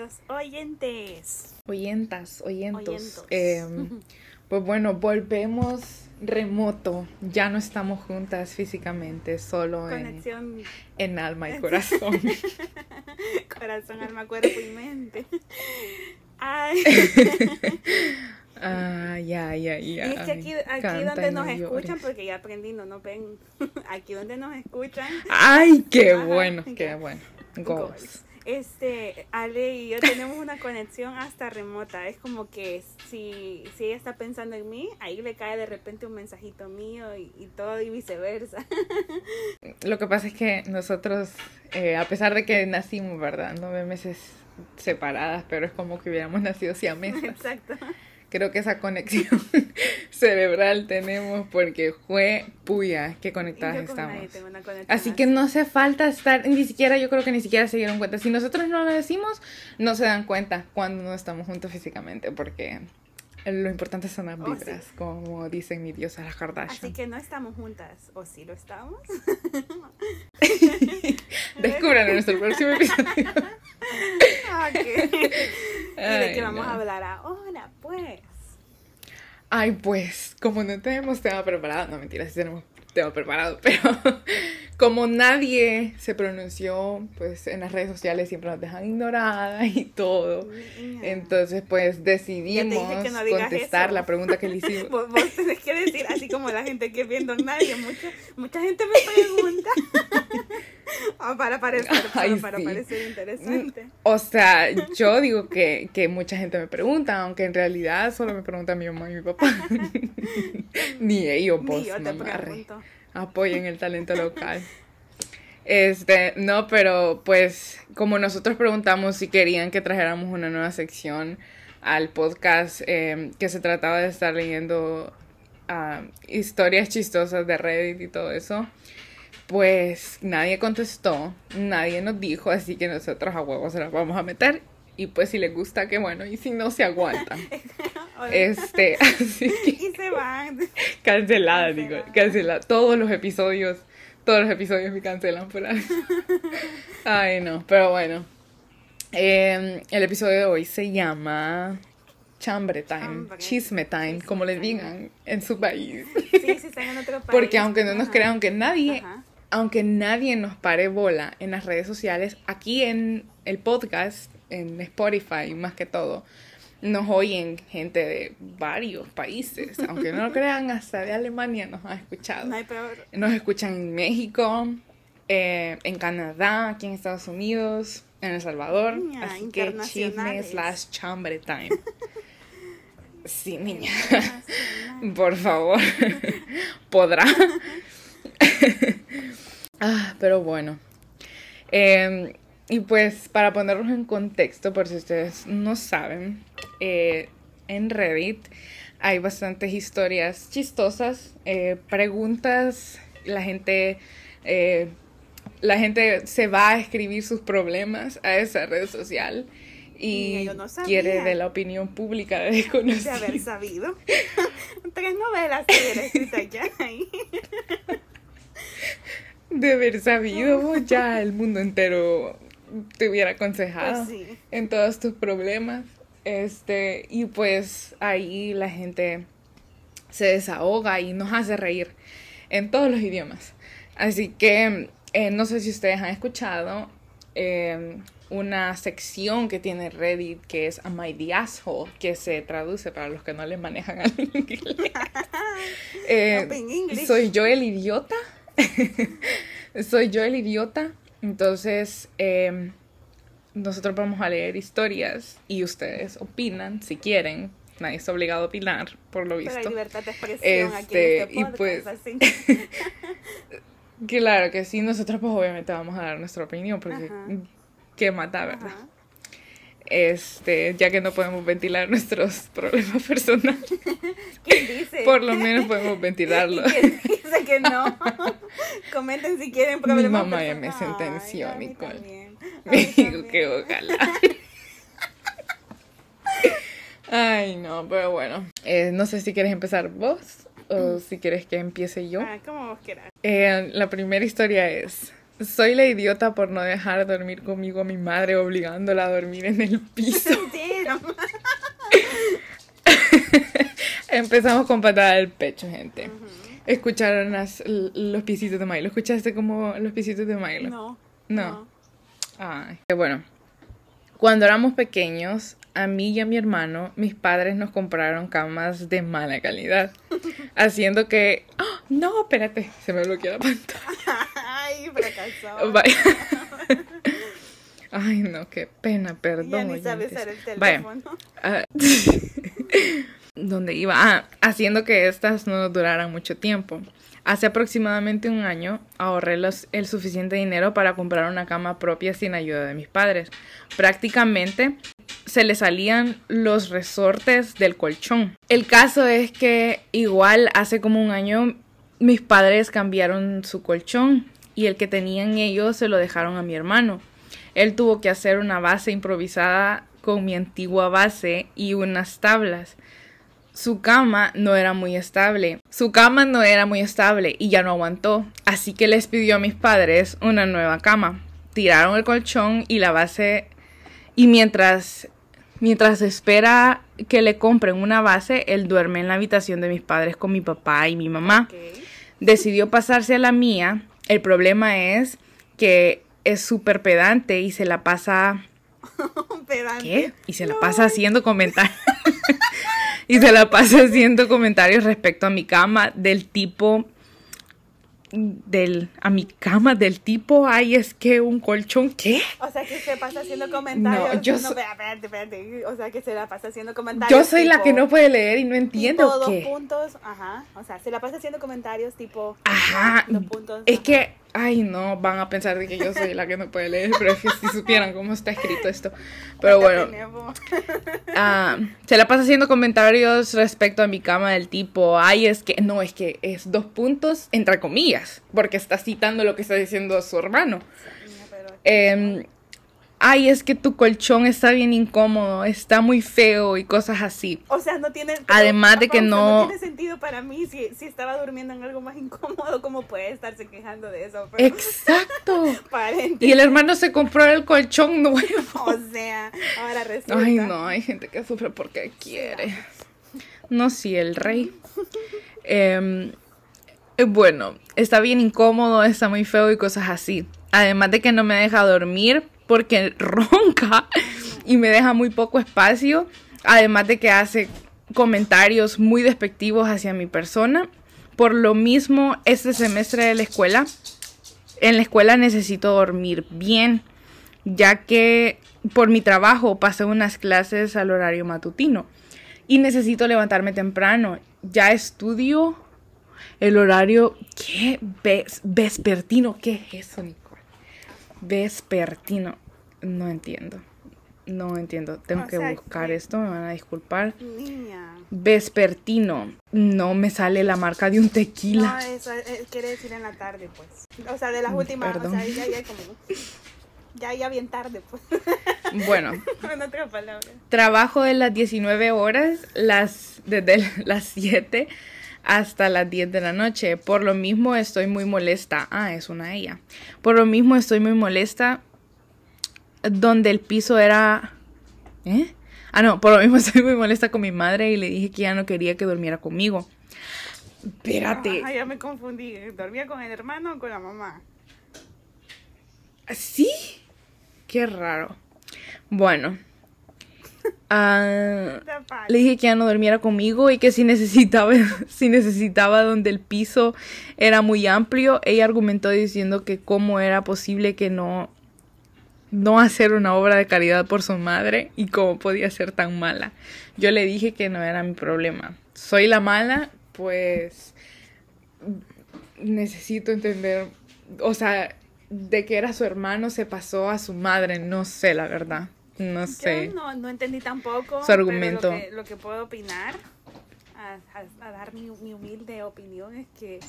queridos oyentes. Oyentas, oyentos. Oyentos. Em, pues bueno, volvemos remoto. Ya no estamos juntas físicamente, solo en, Conexión en alma y corazón. corazón, alma, cuerpo y mente. Ay, Ay, ay, aquí, donde nos no escuchan, porque ya aprendí, no nos ven. Aquí donde nos escuchan. Ay, qué bueno, qué bueno. Goals. Goals. Este, Ale y yo tenemos una conexión hasta remota. Es como que si, si ella está pensando en mí, ahí le cae de repente un mensajito mío y, y todo y viceversa. Lo que pasa es que nosotros, eh, a pesar de que nacimos, ¿verdad? Nueve meses separadas, pero es como que hubiéramos nacido siamesas. Exacto. Creo que esa conexión cerebral tenemos porque fue puya que conectadas Yo estamos. una Así que no hace falta estar, ni siquiera, yo creo que ni siquiera se dieron cuenta. Si nosotros no lo decimos, no se dan cuenta cuando no estamos juntos físicamente, porque lo importante son las Oh, sí. vibras, como dicen mi diosa las Así Kardashian. que no estamos juntas. ¿O sí lo estamos? Descubran en nuestro próximo episodio. Ok. ¿Y de qué vamos no. a hablar ahora? Ay, pues, como no tenemos tema preparado, no mentira, sí tenemos tema preparado, pero como nadie se pronunció, pues en las redes sociales siempre nos dejan ignoradas y todo. Niña. Entonces, pues decidimos no contestar eso. la pregunta que le hicimos. Vos, vos tenés que decir, así como la gente que viendo a nadie, mucha, mucha gente me pregunta. Ah, para parecer, Ay, para sí. parecer interesante. O sea, yo digo que, que mucha gente me pregunta, aunque en realidad solo me pregunta mi mamá y mi papá. Ni ellos, Ni pues, yo te pregunto. Apoyen el talento local. Este, no, pero pues como nosotros preguntamos si querían que trajéramos una nueva sección al podcast eh, que se trataba de estar leyendo historias chistosas de Reddit y todo eso, pues nadie contestó, nadie nos dijo, así que nosotros a huevos se las vamos a meter. Y pues si les gusta, qué bueno, y si no, se aguantan. Hola. Este, así que Y se van. Cancelada, digo, Cancelada. Todos los episodios, todos los episodios me cancelan por ahí. Ay, no, pero bueno. Eh, el episodio de hoy se llama Chambre Time, Chambre. Chisme Time, como le digan en su país. Sí, sí, están en otro país. Porque aunque no nos Ajá. crean, aunque nadie, Ajá. aunque nadie nos pare bola en las redes sociales, aquí en el podcast, en Spotify más que todo, nos oyen gente de varios países. Aunque no lo crean, hasta de Alemania nos han escuchado. No hay peor. Nos escuchan en México, eh, en Canadá, aquí en Estados Unidos, en El Salvador. Niña, Así que chisme slash chambre time. Sí, niña. Por favor. Podrá. ah, pero bueno. Eh, y pues para ponerlos en contexto, por si ustedes no saben, eh, en Reddit hay bastantes historias chistosas, eh, preguntas, la gente, eh, la gente se va a escribir sus problemas a esa red social y no quiere de la opinión pública de De desconocidos. haber sabido. Tres novelas que ya ahí. De haber sabido, ya el mundo entero te hubiera aconsejado Pues sí. en todos tus problemas. Este, y pues ahí la gente se desahoga y nos hace reír en todos los idiomas. Así que eh, no sé si ustedes han escuchado eh, una sección que tiene Reddit que es Am I the Asshole, que se traduce para los que no le manejan al inglés. Eh, soy yo el idiota. soy yo el idiota. Entonces, eh, nosotros vamos a leer historias y ustedes opinan si quieren. Nadie está obligado a opinar, por lo Pero hay visto. libertad de expresión aquí Este, en este y podcast. pues- así. Claro que sí, nosotros pues obviamente vamos a dar nuestra opinión porque Ajá. qué mata, ¿verdad? Ajá. Este, ya que no podemos ventilar nuestros problemas personales, ¿Quién dice? por lo menos podemos ventilarlo. ¿Y quién dice que no? Comenten si quieren Mi problemas mamá ya me sentenció, Ay, a mí Nicole. también. Me que ojalá. Ay, no, pero bueno. Eh, no sé si quieres empezar vos o si quieres que empiece yo. Ah, como vos quieras. Eh, la primera historia es, soy la idiota por no dejar dormir conmigo a mi madre obligándola a dormir en el piso. Empezamos con patada del pecho, gente. Escucharon las, los pisitos de Milo. ¿Escuchaste como los pisitos de Milo? No. No. Ay, bueno. Cuando éramos pequeños, a mí y a mi hermano, mis padres nos compraron camas de mala calidad, haciendo que... ¡Ah! No, espérate, se me bloqueó la pantalla. Ay, fracasó. Ay, no, qué pena, perdón. Ya ni sabes usar el teléfono. Ah, ¿Dónde iba? Ah, haciendo que estas no duraran mucho tiempo. Hace aproximadamente un año ahorré el suficiente dinero para comprar una cama propia sin ayuda de mis padres. Prácticamente se le salían los resortes del colchón. El caso es que igual hace como un año mis padres cambiaron su colchón y el que tenían ellos se lo dejaron a mi hermano. Él tuvo que hacer una base improvisada con mi antigua base y unas tablas su cama no era muy estable. Su cama no era muy estable y ya no aguantó. Así que les pidió a mis padres una nueva cama. Tiraron el colchón y la base y mientras mientras espera que le compren una base, él duerme en la habitación de mis padres con mi papá y mi mamá. Decidió pasarse a la mía. El problema es que es súper pedante y se la pasa pedante. ¿Qué? Y se la pasa haciendo comentarios. y se la pasa haciendo comentarios respecto a mi cama del tipo del a mi cama del tipo ay es que un colchón qué o sea que se pasa haciendo comentarios. no yo espérate, espérate. o sea que se la pasa haciendo comentarios yo soy la que no puede leer y no entiendo tipo, qué. dos puntos ajá. O sea se la pasa haciendo comentarios tipo ajá. dos puntos es que Ay, no, van a pensar de que yo soy la que no puede leer, pero es que si supieran cómo está escrito esto. Pero bueno, ah, se la pasa haciendo comentarios respecto a mi cama del tipo, ay, es que, no, es que es dos puntos entre comillas, porque está citando lo que está diciendo su hermano. Eh, ay, es que tu colchón está bien incómodo, está muy feo y cosas así. O sea, no tiene... Además de que no... No tiene sentido para mí si, si estaba durmiendo en algo más incómodo, ¿cómo puede estarse quejando de eso? Exacto. y el hermano se compró el colchón nuevo. O sea, ahora resulta... Ay, no, hay gente que sufre porque quiere. No, sí, el rey. Em, eh, bueno, está bien incómodo, está muy feo y cosas así. Además de que no me deja dormir porque ronca y me deja muy poco espacio, además de que hace comentarios muy despectivos hacia mi persona. Por lo mismo, este semestre de la escuela, en la escuela necesito dormir bien, ya que por mi trabajo pasé unas clases al horario matutino y necesito levantarme temprano. Ya estudio el horario, ¿qué? vespertino, ¿qué es eso, vespertino. No entiendo. No entiendo. Tengo que buscar esto, me van a disculpar. Niña. Vespertino. No me sale la marca de un tequila. No, eso eh, quiere decir en la tarde, pues. O sea, de las últimas. Perdón. O sea, ya, ya como. Ya, ya bien tarde, pues. Bueno. en otra palabra. Trabajo de las 19 horas, las, desde las 7 hasta las 10 de la noche. Por lo mismo estoy muy molesta. Ah, es una ella. Por lo mismo estoy muy molesta donde el piso era... ¿Eh? Ah, no, por lo mismo estoy muy molesta con mi madre y le dije que ya no quería que durmiera conmigo. Espérate. Ah, ya me confundí. ¿Dormía con el hermano o con la mamá? ¿Sí? Qué raro. Bueno, Ah, le dije que ya no durmiera conmigo y que si necesitaba, si necesitaba donde el piso era muy amplio, ella argumentó diciendo que cómo era posible que no, no hacer una obra de caridad por su madre y cómo podía ser tan mala. Yo le dije que no era mi problema. Soy la mala, pues necesito entender, o sea, de que era su hermano se pasó a su madre, no sé la verdad. No sé. Yo no, entendí tampoco. Su argumento. lo, que, puedo opinar, a, dar mi, humilde opinión, es que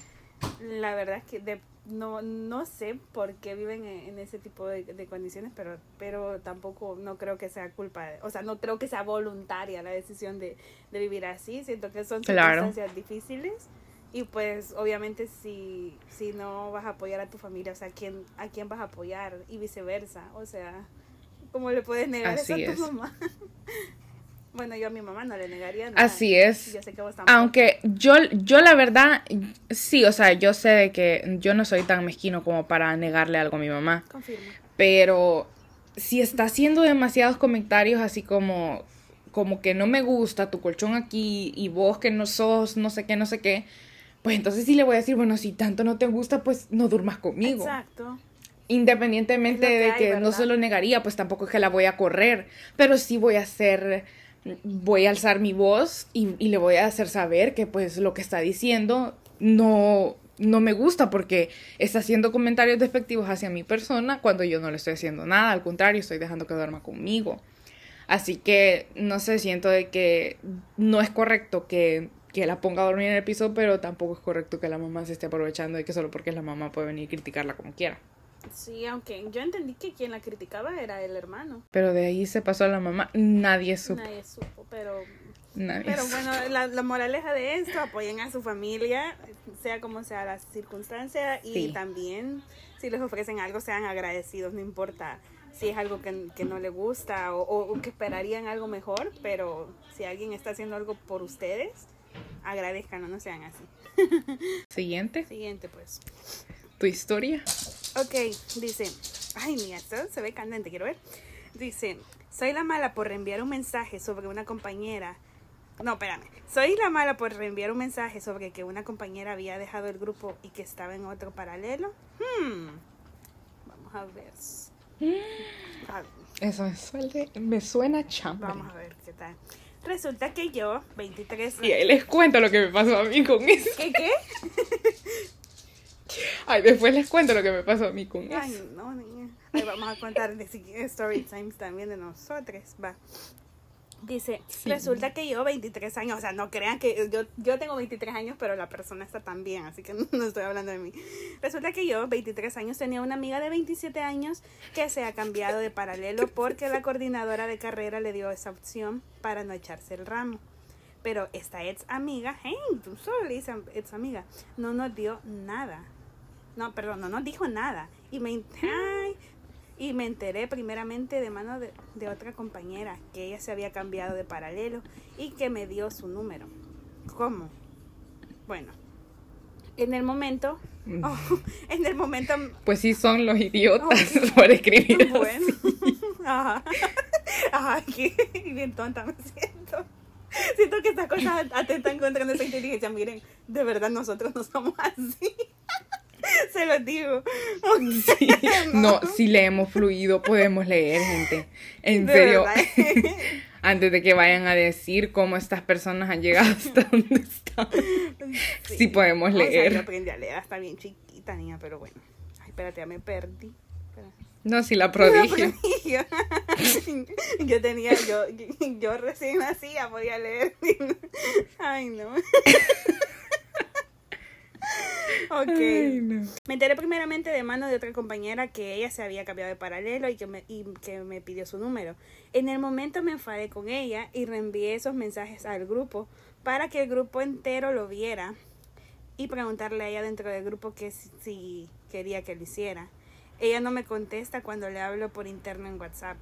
la verdad es que no, no sé por qué viven en, ese tipo de, condiciones, pero, pero tampoco no creo que sea culpa, o sea, no creo que sea voluntaria la decisión de, vivir así. Siento que son circunstancias difíciles Y pues obviamente si, si no vas a apoyar a tu familia, o sea, ¿a quién, ¿a quién vas a apoyar? Y viceversa, o sea, ¿cómo le puedes negar eso a tu mamá? bueno, yo a mi mamá no le negaría nada. Así es. Aunque yo, yo la verdad, sí, o sea, yo sé de que yo no soy tan mezquino como para negarle algo a mi mamá. Confirmo. Pero si está haciendo demasiados comentarios así como como que no me gusta tu colchón aquí y vos que no sos no sé qué, no sé qué, pues entonces sí le voy a decir, bueno, si tanto no te gusta, pues no durmas conmigo. Exacto. Independientemente de que no se lo negaría, pues tampoco es que la voy a correr, pero sí voy a hacer, voy a alzar mi voz y, y le voy a hacer saber que pues lo que está diciendo no, no me gusta porque está haciendo comentarios despectivos hacia mi persona cuando yo no le estoy haciendo nada, al contrario, estoy dejando que duerma conmigo. Así que no sé, siento de que no es correcto que que la ponga a dormir en el piso, pero tampoco es correcto que la mamá se esté aprovechando de que solo porque es la mamá puede venir y criticarla como quiera. Sí, aunque yo entendí que quien la criticaba era el hermano. Pero de ahí se pasó a la mamá, nadie supo. Nadie supo, pero... pero bueno, la, la, moraleja de esto, apoyen a su familia, sea como sea la circunstancia, y también si les ofrecen algo, sean agradecidos, no importa si es algo que, que no le gusta o, o, que esperarían algo mejor, pero si alguien está haciendo algo por ustedes, agradezcan, no sean así. Siguiente. Siguiente, pues. ¿Tu historia? Ok, dice, ay, mira, esto se ve candente, quiero ver. Dice, soy la mala por reenviar un mensaje sobre una compañera. No, espérame. Soy la mala por reenviar un mensaje sobre que una compañera había dejado el grupo y que estaba en otro paralelo. Hmm. Vamos a ver. Eso me, suele, me suena chambre. Vamos a ver qué tal. Resulta que yo, 23 años. Y ahí les cuento lo que me pasó a mí con eso. ¿Qué qué? Ay, después les cuento lo que me pasó a mí con eso. Ay, no, niña. Ahí vamos a contar de story times también de nosotros. Va. Dice, resulta que yo 23 años, o sea, no crean que yo, yo tengo 23 años, pero la persona está tan bien, así que no estoy hablando de mí. Resulta que yo, 23 años, tenía una amiga de 27 años que se ha cambiado de paralelo porque la coordinadora de carrera le dio esa opción para no echarse el ramo. Pero esta ex amiga, hey, tú solo le dices ex amiga, no nos dio nada. No, perdón, no nos dijo nada. Y me, ay, y me enteré primeramente de mano de, otra compañera que ella se había cambiado de paralelo y que me dio su número. ¿Cómo? Bueno, en el momento, mm. oh, en el momento... Pues sí son los idiotas por escribir. Bueno, ajá, ajá, bien tonta me siento. Siento que estas cosas atentan contra nuestra inteligencia. Miren, de verdad nosotros no somos así. Se lo digo. No. si leemos fluido podemos leer, gente. En serio. Antes de que vayan a decir cómo estas personas han llegado hasta donde están. Sí, podemos leer. yo aprendí a leer hasta bien chiquita, niña, pero bueno. Ay, espérate, ya me perdí. No, si la prodigio. yo tenía, yo, yo recién nacía, podía leer. Ay, no. Ok. Me enteré primeramente de mano de otra compañera que ella se había cambiado de paralelo y que, me, y que me pidió su número. En el momento me enfadé con ella y reenvié esos mensajes al grupo para que el grupo entero lo viera y preguntarle a ella dentro del grupo que si, quería que lo hiciera. Ella no me contesta cuando le hablo por interno en WhatsApp.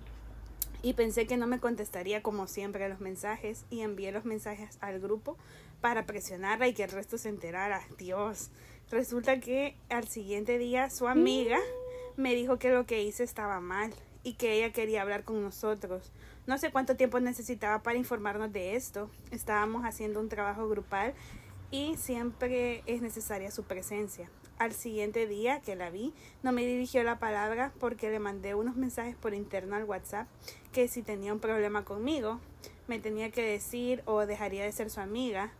Y pensé que no me contestaría como siempre los mensajes y envié los mensajes al grupo para presionarla y que el resto se enterara. Dios, Resulta que al siguiente día su amiga me dijo que lo que hice estaba mal y que ella quería hablar con nosotros. No sé cuánto tiempo necesitaba para informarnos de esto. Estábamos haciendo un trabajo grupal y siempre es necesaria su presencia. Al siguiente día que la vi, no me dirigió la palabra porque le mandé unos mensajes por interno al WhatsApp que si tenía un problema conmigo, me tenía que decir o dejaría de ser su amiga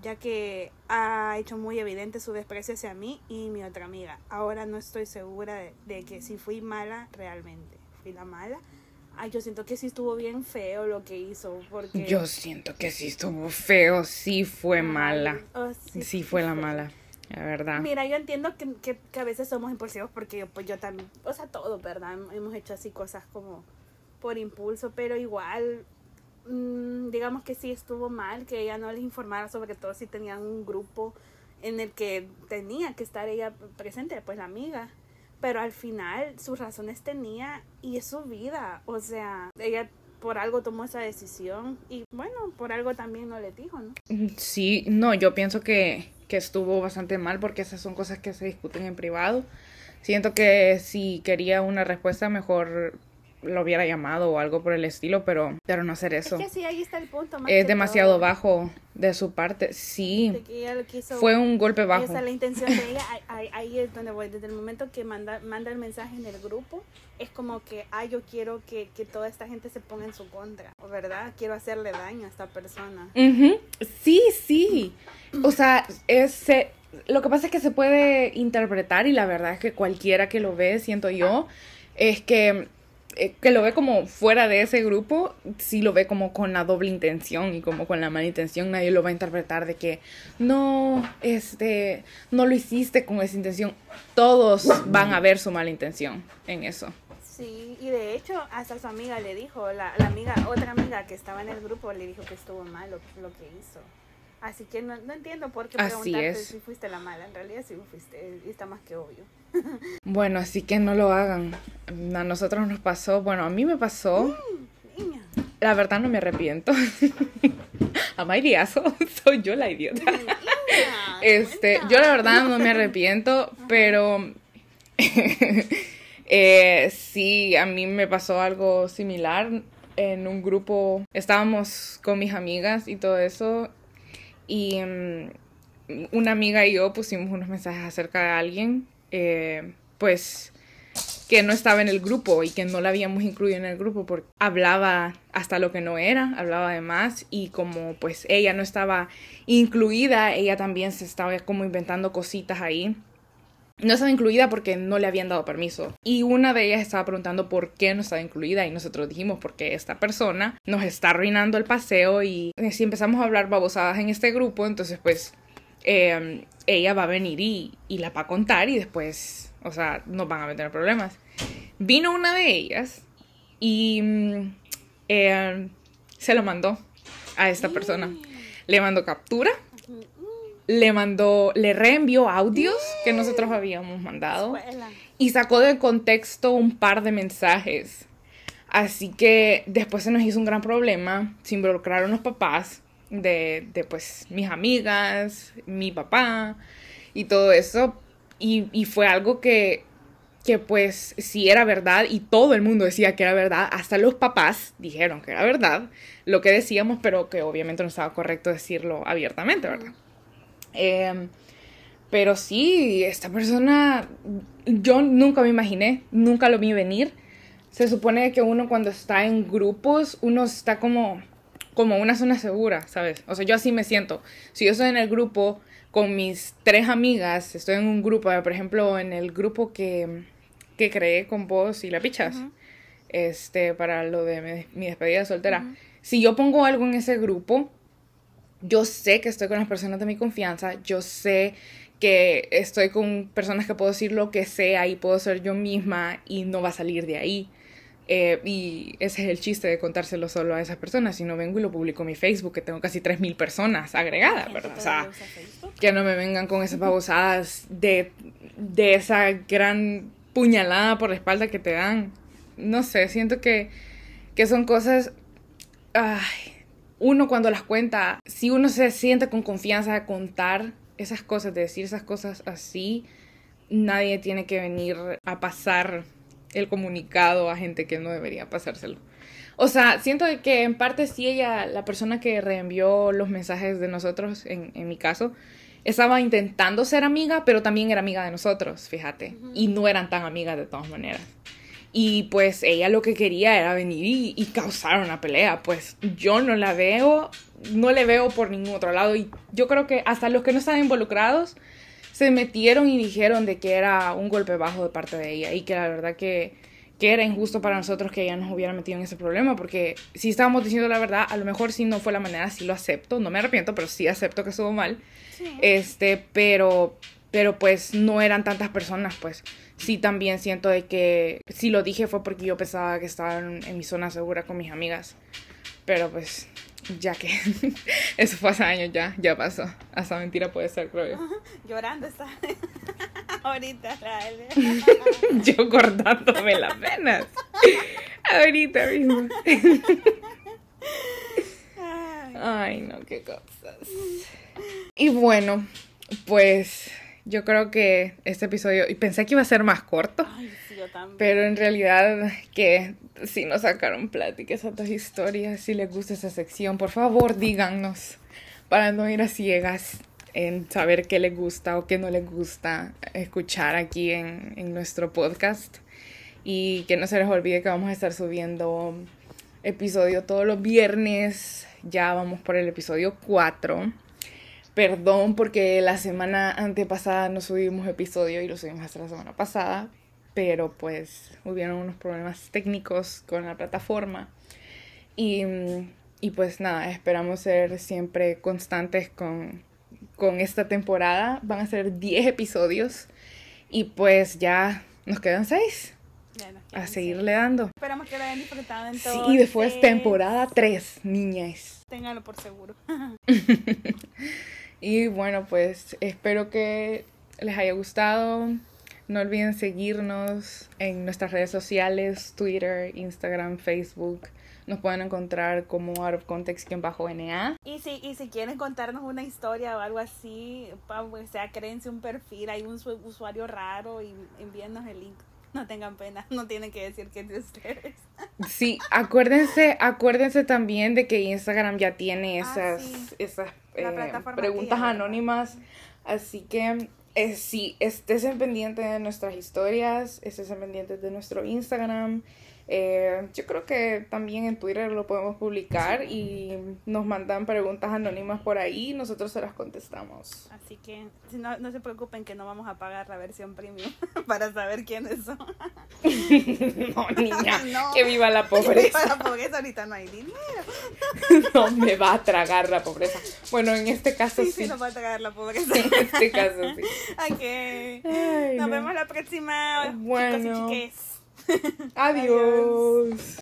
ya que ha hecho muy evidente su desprecio hacia mí y mi otra amiga. Ahora no estoy segura de, que si fui mala realmente. Fui la mala. Ay, yo siento que sí estuvo bien feo lo que hizo, porque... Yo siento que sí estuvo feo, sí fue mala. Oh, sí, fue la mala, la verdad. Mira, yo entiendo que, que, que, a veces somos impulsivos porque pues yo también, o sea, todo, ¿verdad? Hemos hecho así cosas como por impulso, pero igual Mm, digamos que sí estuvo mal que ella no les informara, sobre todo si tenían un grupo en el que tenía que estar ella presente, pues la amiga. Pero al final sus razones tenía y es su vida. O sea, ella por algo tomó esa decisión y bueno, por algo también no le dijo, ¿no? Sí, no, yo pienso que, que estuvo bastante mal porque esas son cosas que se discuten en privado. Siento que si quería una respuesta mejor lo hubiera llamado o algo por el estilo, pero, pero no hacer eso. Es que sí, ahí está el punto. más es demasiado todo. bajo de su parte. Sí, De que ella lo quiso- fue un golpe bajo. Esa es la intención de ella. Ahí, ahí- es donde voy. Desde el momento que manda, manda el mensaje en el grupo, es como que, ah, yo quiero que, que toda esta gente se ponga en su contra, ¿verdad? Quiero hacerle daño a esta persona. Ujú, Sí, sí. O sea, es, se- lo que pasa es que se puede interpretar y la verdad es que cualquiera que lo ve, siento yo, es que, eh, que lo ve como fuera de ese grupo, sí lo ve como con la doble intención y como con la mala intención, nadie lo va a interpretar de que no, este, no lo hiciste con esa intención. Todos van a ver su mala intención en eso. Sí, y de hecho, hasta su amiga le dijo, la, la amiga, otra amiga que estaba en el grupo le dijo que estuvo mal lo, lo que hizo. Así que no, no entiendo por qué Así preguntarte es. si fuiste la mala. En realidad sí fuiste, y está más que obvio. Bueno, así que no lo hagan. A nosotros nos pasó, bueno, a mí me pasó. Niña. La verdad no me arrepiento. A Mairiazo, soy yo la idiota. Niña, Este, cuenta. yo la verdad no me arrepiento, pero eh, sí, a mí me pasó algo similar en un grupo. Estábamos con mis amigas y todo eso, y mm, una amiga y yo pusimos unos mensajes acerca de alguien, eh, pues que no estaba en el grupo y que no la habíamos incluido en el grupo porque hablaba hasta lo que no era, hablaba de más y como pues ella no estaba incluida, ella también se estaba como inventando cositas ahí. No estaba incluida porque no le habían dado permiso. Y una de ellas estaba preguntando por qué no estaba incluida y nosotros dijimos porque esta persona nos está arruinando el paseo y eh, si empezamos a hablar babosadas en este grupo, entonces pues eh, ella va a venir y, y la va a contar y después, o sea, nos van a meter problemas. Vino una de ellas y mm, eh, se lo mandó a esta persona. Le mandó captura, le mandó, le reenvió audios que nosotros habíamos mandado y sacó de contexto un par de mensajes. Así que después se nos hizo un gran problema. Se involucraron los papás de, de pues mis amigas, mi papá y todo eso. Y, y fue algo que, que pues sí era verdad y todo el mundo decía que era verdad. Hasta los papás dijeron que era verdad lo que decíamos, pero que obviamente no estaba correcto decirlo abiertamente, ¿verdad? Eh, pero sí, esta persona, yo nunca me imaginé, nunca lo vi venir. Se supone que uno cuando está en grupos, uno está como, como una zona segura, ¿sabes? O sea, yo así me siento. Si yo estoy en el grupo con mis tres amigas, estoy en un grupo, por ejemplo, en el grupo que, que creé con vos y la pichas, este, para lo de mi, mi despedida soltera. Si yo pongo algo en ese grupo, yo sé que estoy con las personas de mi confianza, yo sé que estoy con personas que puedo decir lo que sea y puedo ser yo misma y no va a salir de ahí. Eh, y ese es el chiste de contárselo solo a esas personas. Si no vengo y lo publico en mi Facebook, que tengo casi 3.000 personas agregadas, ¿verdad? O sea, que no me vengan con esas babosadas de, de esa gran puñalada por la espalda que te dan. No sé, siento que, que son cosas... Ay, uno cuando las cuenta, si uno se siente con confianza de contar esas cosas, de decir esas cosas así, nadie tiene que venir a pasar el comunicado a gente que no debería pasárselo. O sea, siento que en parte sí ella, la persona que reenvió los mensajes de nosotros, en, en mi caso, estaba intentando ser amiga, pero también era amiga de nosotros, fíjate. Y no eran tan amigas de todas maneras. Y pues ella lo que quería era venir y, y causar una pelea. Pues yo no la veo, no le veo por ningún otro lado. Y yo creo que hasta los que no estaban involucrados se metieron y dijeron de que era un golpe bajo de parte de ella. Y que la verdad que, que era injusto para nosotros que ella nos hubiera metido en ese problema. Porque si estábamos diciendo la verdad, a lo mejor si no fue la manera, sí lo acepto. No me arrepiento, pero sí acepto que estuvo mal. Sí. Este, pero, pero pues no eran tantas personas, pues. Sí, también siento de que si lo dije fue porque yo pensaba que estaba en, en mi zona segura con mis amigas. Pero pues ya que eso fue hace años ya, ya pasó. Hasta mentira puede ser, creo yo. Llorando está. Ahorita, Yo cortándome las venas. Ahorita mismo. Ay, no, qué cosas. Y bueno, pues yo creo que este episodio, y pensé que iba a ser más corto, pero en realidad que si nos sacaron pláticas, otras historias, si les gusta esa sección, por favor díganos para no ir a ciegas en saber qué les gusta o qué no les gusta escuchar aquí en, en nuestro podcast. Y que no se les olvide que vamos a estar subiendo episodio todos los viernes. Ya vamos por el episodio 4. Perdón porque la semana antepasada no subimos episodio y lo subimos hasta la semana pasada. Pero pues hubieron unos problemas técnicos con la plataforma. Y, y pues nada, esperamos ser siempre constantes con, con esta temporada. Van a ser 10 episodios. Y pues ya nos quedan 6 a seguirle dando. Esperamos que lo hayan disfrutado en todo. Sí, y después temporada 3, niñas. Ténganlo por seguro. y bueno, pues espero que les haya gustado. No olviden seguirnos en nuestras redes sociales, Twitter, Instagram, Facebook. Nos pueden encontrar como Out of Context bajo NA. Y si, y si quieren contarnos una historia o algo así, o sea, créense un perfil, hay un usuario raro y envíennos el link. No tengan pena, no tienen que decir que es de ustedes. Sí, acuérdense, acuérdense también de que Instagram ya tiene ah, esas, esas eh, preguntas anónimas. Así que eh, sí, estés en pendiente de nuestras historias, estés en pendiente de nuestro Instagram. Eh, yo creo que también en Twitter lo podemos publicar y nos mandan preguntas anónimas por ahí y nosotros se las contestamos. Así que no, no se preocupen que no vamos a pagar la versión premium para saber quiénes son. no, niña, que viva la pobreza. Que viva la pobreza, ahorita no hay dinero. no me va a tragar la pobreza. Bueno, en este caso sí. Sí, sí nos va a tragar la pobreza. En este caso sí. Ok. nos vemos la próxima. Bueno. Chicos y chiques. Adiós.